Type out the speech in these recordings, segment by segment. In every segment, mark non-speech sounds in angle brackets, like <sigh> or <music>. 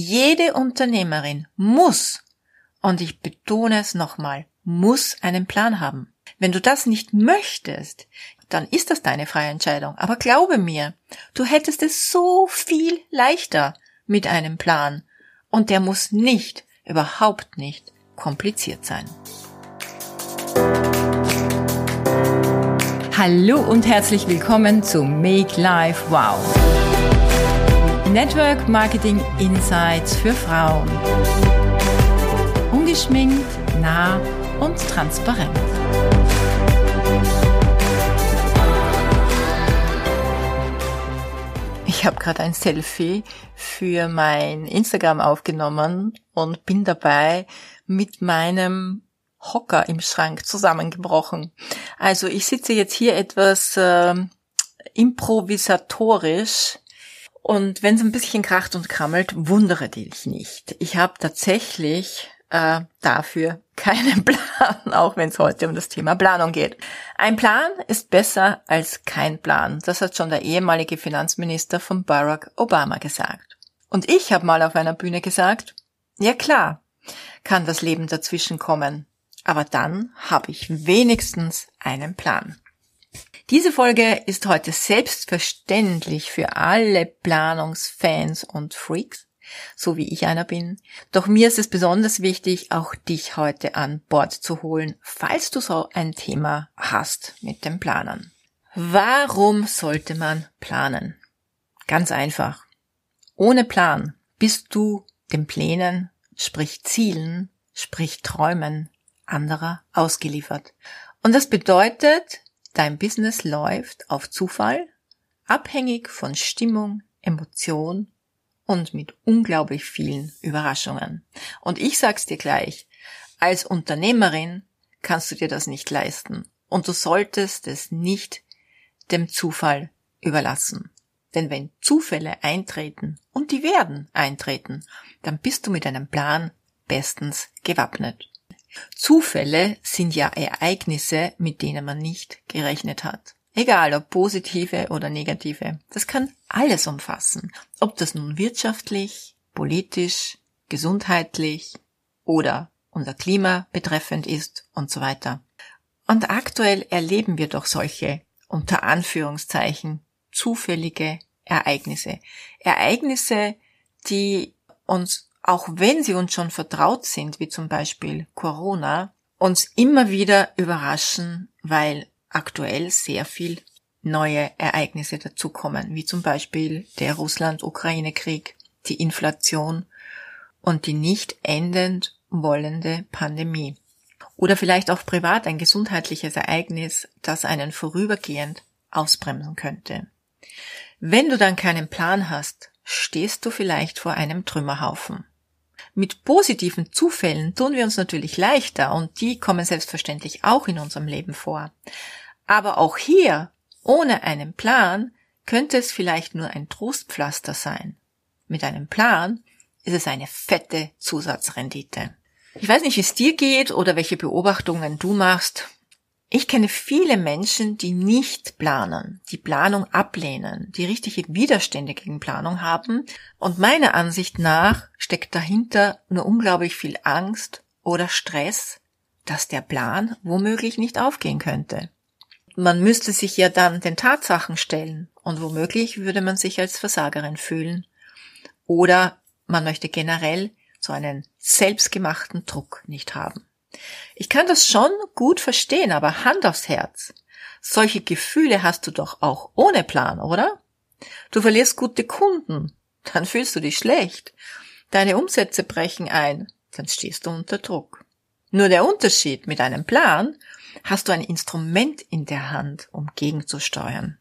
Jede Unternehmerin muss, und ich betone es nochmal, muss einen Plan haben. Wenn du das nicht möchtest, dann ist das deine freie Entscheidung. Aber glaube mir, du hättest es so viel leichter mit einem Plan. Und der muss nicht, überhaupt nicht kompliziert sein. Hallo und herzlich willkommen zu Make Life Wow. Network Marketing Insights für Frauen. Ungeschminkt, nah und transparent. Ich habe gerade ein Selfie für mein Instagram aufgenommen und bin dabei mit meinem Hocker im Schrank zusammengebrochen. Also ich sitze jetzt hier etwas äh, improvisatorisch und wenn es ein bisschen kracht und krammelt, wundere dich nicht. Ich habe tatsächlich äh, dafür keinen <laughs> Plan, auch wenn es heute um das Thema Planung geht. Ein Plan ist besser als kein Plan. Das hat schon der ehemalige Finanzminister von Barack Obama gesagt. Und ich habe mal auf einer Bühne gesagt, ja klar, kann das Leben dazwischen kommen. Aber dann habe ich wenigstens einen Plan. Diese Folge ist heute selbstverständlich für alle Planungsfans und Freaks, so wie ich einer bin. Doch mir ist es besonders wichtig, auch dich heute an Bord zu holen, falls du so ein Thema hast mit dem Planen. Warum sollte man planen? Ganz einfach. Ohne Plan bist du den Plänen, sprich Zielen, sprich Träumen anderer ausgeliefert. Und das bedeutet, dein Business läuft auf Zufall, abhängig von Stimmung, Emotion und mit unglaublich vielen Überraschungen. Und ich sag's dir gleich, als Unternehmerin kannst du dir das nicht leisten und du solltest es nicht dem Zufall überlassen. Denn wenn Zufälle eintreten, und die werden eintreten, dann bist du mit einem Plan bestens gewappnet. Zufälle sind ja Ereignisse, mit denen man nicht gerechnet hat. Egal ob positive oder negative. Das kann alles umfassen. Ob das nun wirtschaftlich, politisch, gesundheitlich oder unser Klima betreffend ist und so weiter. Und aktuell erleben wir doch solche, unter Anführungszeichen, zufällige Ereignisse. Ereignisse, die uns auch wenn sie uns schon vertraut sind, wie zum Beispiel Corona, uns immer wieder überraschen, weil aktuell sehr viel neue Ereignisse dazukommen, wie zum Beispiel der Russland-Ukraine-Krieg, die Inflation und die nicht endend wollende Pandemie. Oder vielleicht auch privat ein gesundheitliches Ereignis, das einen vorübergehend ausbremsen könnte. Wenn du dann keinen Plan hast, stehst du vielleicht vor einem Trümmerhaufen. Mit positiven Zufällen tun wir uns natürlich leichter und die kommen selbstverständlich auch in unserem Leben vor. Aber auch hier, ohne einen Plan, könnte es vielleicht nur ein Trostpflaster sein. Mit einem Plan ist es eine fette Zusatzrendite. Ich weiß nicht, wie es dir geht oder welche Beobachtungen du machst. Ich kenne viele Menschen, die nicht planen, die Planung ablehnen, die richtige Widerstände gegen Planung haben und meiner Ansicht nach steckt dahinter nur unglaublich viel Angst oder Stress, dass der Plan womöglich nicht aufgehen könnte. Man müsste sich ja dann den Tatsachen stellen und womöglich würde man sich als Versagerin fühlen. Oder man möchte generell so einen selbstgemachten Druck nicht haben. Ich kann das schon gut verstehen, aber Hand aufs Herz. Solche Gefühle hast du doch auch ohne Plan, oder? Du verlierst gute Kunden, <laughs> dann fühlst du dich schlecht. Deine Umsätze brechen ein, dann stehst du unter Druck. Nur der Unterschied mit einem Plan, hast du ein Instrument in der Hand, um gegenzusteuern.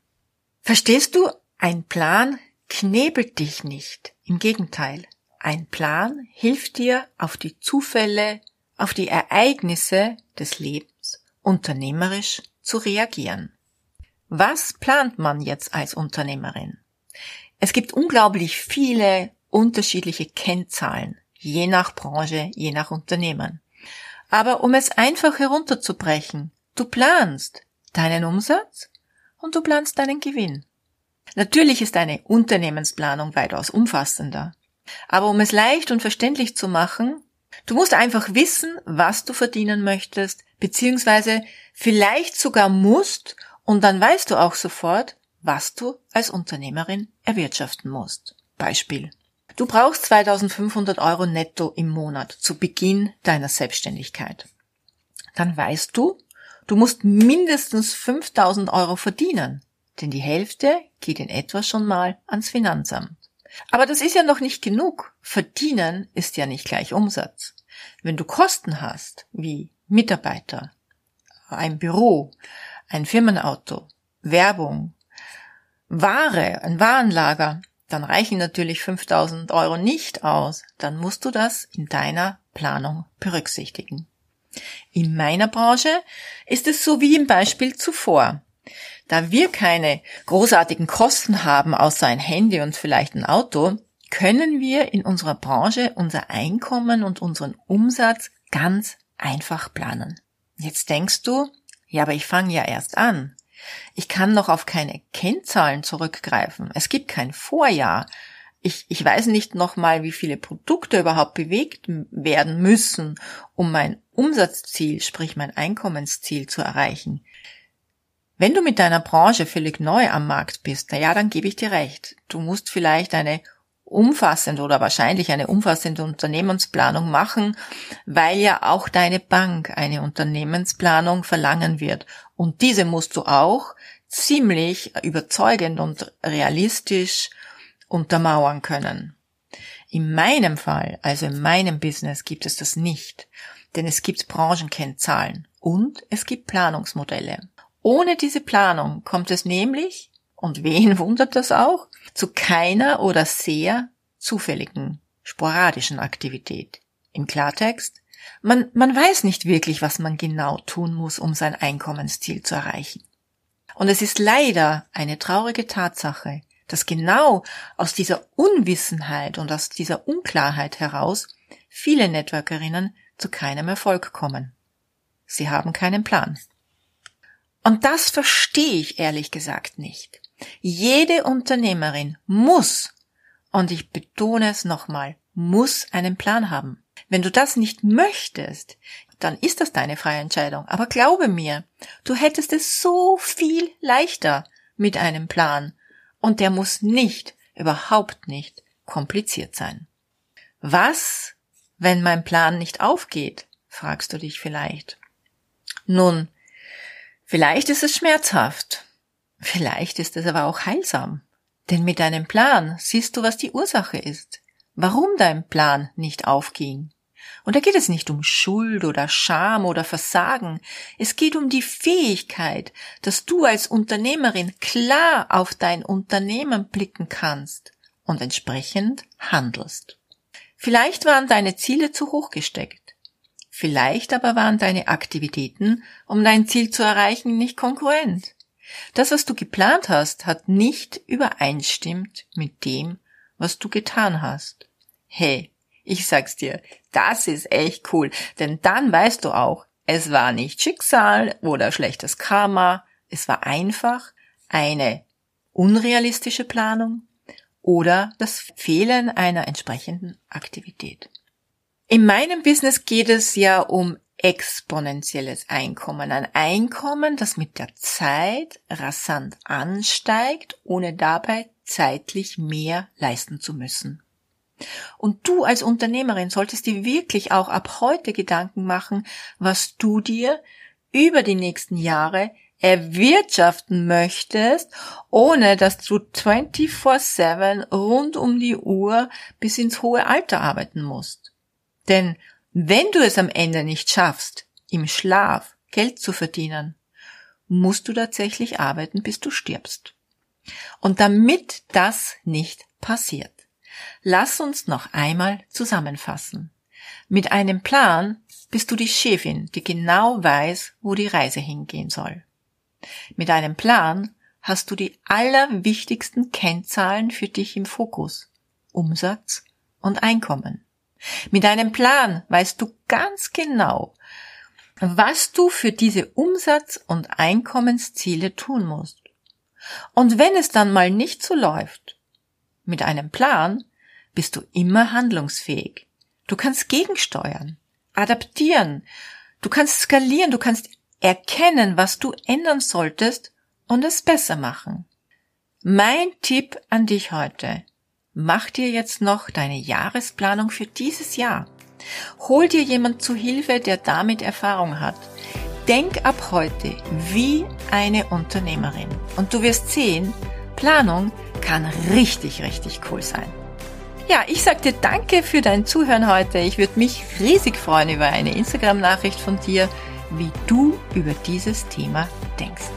Verstehst du? Ein Plan knebelt dich nicht. Im Gegenteil. Ein Plan hilft dir, auf die Zufälle, auf die Ereignisse des Lebens unternehmerisch zu reagieren. Was plant man jetzt als Unternehmerin? Es gibt unglaublich viele unterschiedliche Kennzahlen, je nach Branche, je nach Unternehmen. Aber um es einfach herunterzubrechen, du planst deinen Umsatz und du planst deinen Gewinn. Natürlich ist eine Unternehmensplanung weitaus umfassender. Aber um es leicht und verständlich zu machen, du musst einfach wissen, was du verdienen möchtest, beziehungsweise vielleicht sogar musst und dann weißt du auch sofort, was du als Unternehmerin erwirtschaften musst. Beispiel. Du brauchst 2500 Euro netto im Monat zu Beginn deiner Selbstständigkeit. Dann weißt du, du musst mindestens 5000 Euro verdienen, denn die Hälfte geht in etwa schon mal ans Finanzamt. Aber das ist ja noch nicht genug. Verdienen ist ja nicht gleich Umsatz. Wenn du Kosten hast, wie Mitarbeiter, ein Büro, ein Firmenauto, Werbung, Ware, ein Warenlager, dann reichen natürlich 5000 Euro nicht aus. Dann musst du das in deiner Planung berücksichtigen. In meiner Branche ist es so wie im Beispiel zuvor. Da wir keine großartigen Kosten haben, außer ein Handy und vielleicht ein Auto, können wir in unserer Branche unser Einkommen und unseren Umsatz ganz einfach planen. Jetzt denkst du, ja, aber ich fange ja erst an. Ich kann noch auf keine Kennzahlen zurückgreifen. Es gibt kein Vorjahr. Ich, ich weiß nicht nochmal, wie viele Produkte überhaupt bewegt werden müssen, um mein Umsatzziel, sprich mein Einkommensziel zu erreichen. Wenn du mit deiner Branche völlig neu am Markt bist, na ja, dann gebe ich dir recht. Du musst vielleicht eine umfassende oder wahrscheinlich eine umfassende Unternehmensplanung machen, weil ja auch deine Bank eine Unternehmensplanung verlangen wird. Und diese musst du auch ziemlich überzeugend und realistisch untermauern können. In meinem Fall, also in meinem Business, gibt es das nicht, denn es gibt Branchenkennzahlen und es gibt Planungsmodelle. Ohne diese Planung kommt es nämlich und wen wundert das auch? Zu keiner oder sehr zufälligen, sporadischen Aktivität. Im Klartext, man, man weiß nicht wirklich, was man genau tun muss, um sein Einkommensziel zu erreichen. Und es ist leider eine traurige Tatsache, dass genau aus dieser Unwissenheit und aus dieser Unklarheit heraus viele Networkerinnen zu keinem Erfolg kommen. Sie haben keinen Plan. Und das verstehe ich ehrlich gesagt nicht. Jede Unternehmerin muss, und ich betone es nochmal, muss einen Plan haben. Wenn du das nicht möchtest, dann ist das deine freie Entscheidung. Aber glaube mir, du hättest es so viel leichter mit einem Plan. Und der muss nicht, überhaupt nicht kompliziert sein. Was, wenn mein Plan nicht aufgeht? fragst du dich vielleicht. Nun, vielleicht ist es schmerzhaft. Vielleicht ist es aber auch heilsam. Denn mit deinem Plan siehst du, was die Ursache ist, warum dein Plan nicht aufging. Und da geht es nicht um Schuld oder Scham oder Versagen. Es geht um die Fähigkeit, dass du als Unternehmerin klar auf dein Unternehmen blicken kannst und entsprechend handelst. Vielleicht waren deine Ziele zu hoch gesteckt. Vielleicht aber waren deine Aktivitäten, um dein Ziel zu erreichen, nicht konkurrent. Das, was du geplant hast, hat nicht übereinstimmt mit dem, was du getan hast. Hey, ich sag's dir, das ist echt cool, denn dann weißt du auch, es war nicht Schicksal oder schlechtes Karma, es war einfach eine unrealistische Planung oder das Fehlen einer entsprechenden Aktivität. In meinem Business geht es ja um exponentielles Einkommen. Ein Einkommen, das mit der Zeit rasant ansteigt, ohne dabei zeitlich mehr leisten zu müssen. Und du als Unternehmerin solltest dir wirklich auch ab heute Gedanken machen, was du dir über die nächsten Jahre erwirtschaften möchtest, ohne dass du 24-7 rund um die Uhr bis ins hohe Alter arbeiten musst. Denn wenn du es am Ende nicht schaffst, im Schlaf Geld zu verdienen, musst du tatsächlich arbeiten, bis du stirbst. Und damit das nicht passiert, lass uns noch einmal zusammenfassen. Mit einem Plan bist du die Chefin, die genau weiß, wo die Reise hingehen soll. Mit einem Plan hast du die allerwichtigsten Kennzahlen für dich im Fokus. Umsatz und Einkommen. Mit deinem Plan weißt du ganz genau, was du für diese Umsatz- und Einkommensziele tun musst. Und wenn es dann mal nicht so läuft, mit einem Plan bist du immer handlungsfähig. Du kannst gegensteuern, adaptieren, du kannst skalieren, du kannst erkennen, was du ändern solltest und es besser machen. Mein Tipp an dich heute. Mach dir jetzt noch deine Jahresplanung für dieses Jahr. Hol dir jemand zu Hilfe, der damit Erfahrung hat. Denk ab heute wie eine Unternehmerin und du wirst sehen, Planung kann richtig, richtig cool sein. Ja, ich sag dir danke für dein Zuhören heute. Ich würde mich riesig freuen über eine Instagram-Nachricht von dir, wie du über dieses Thema denkst.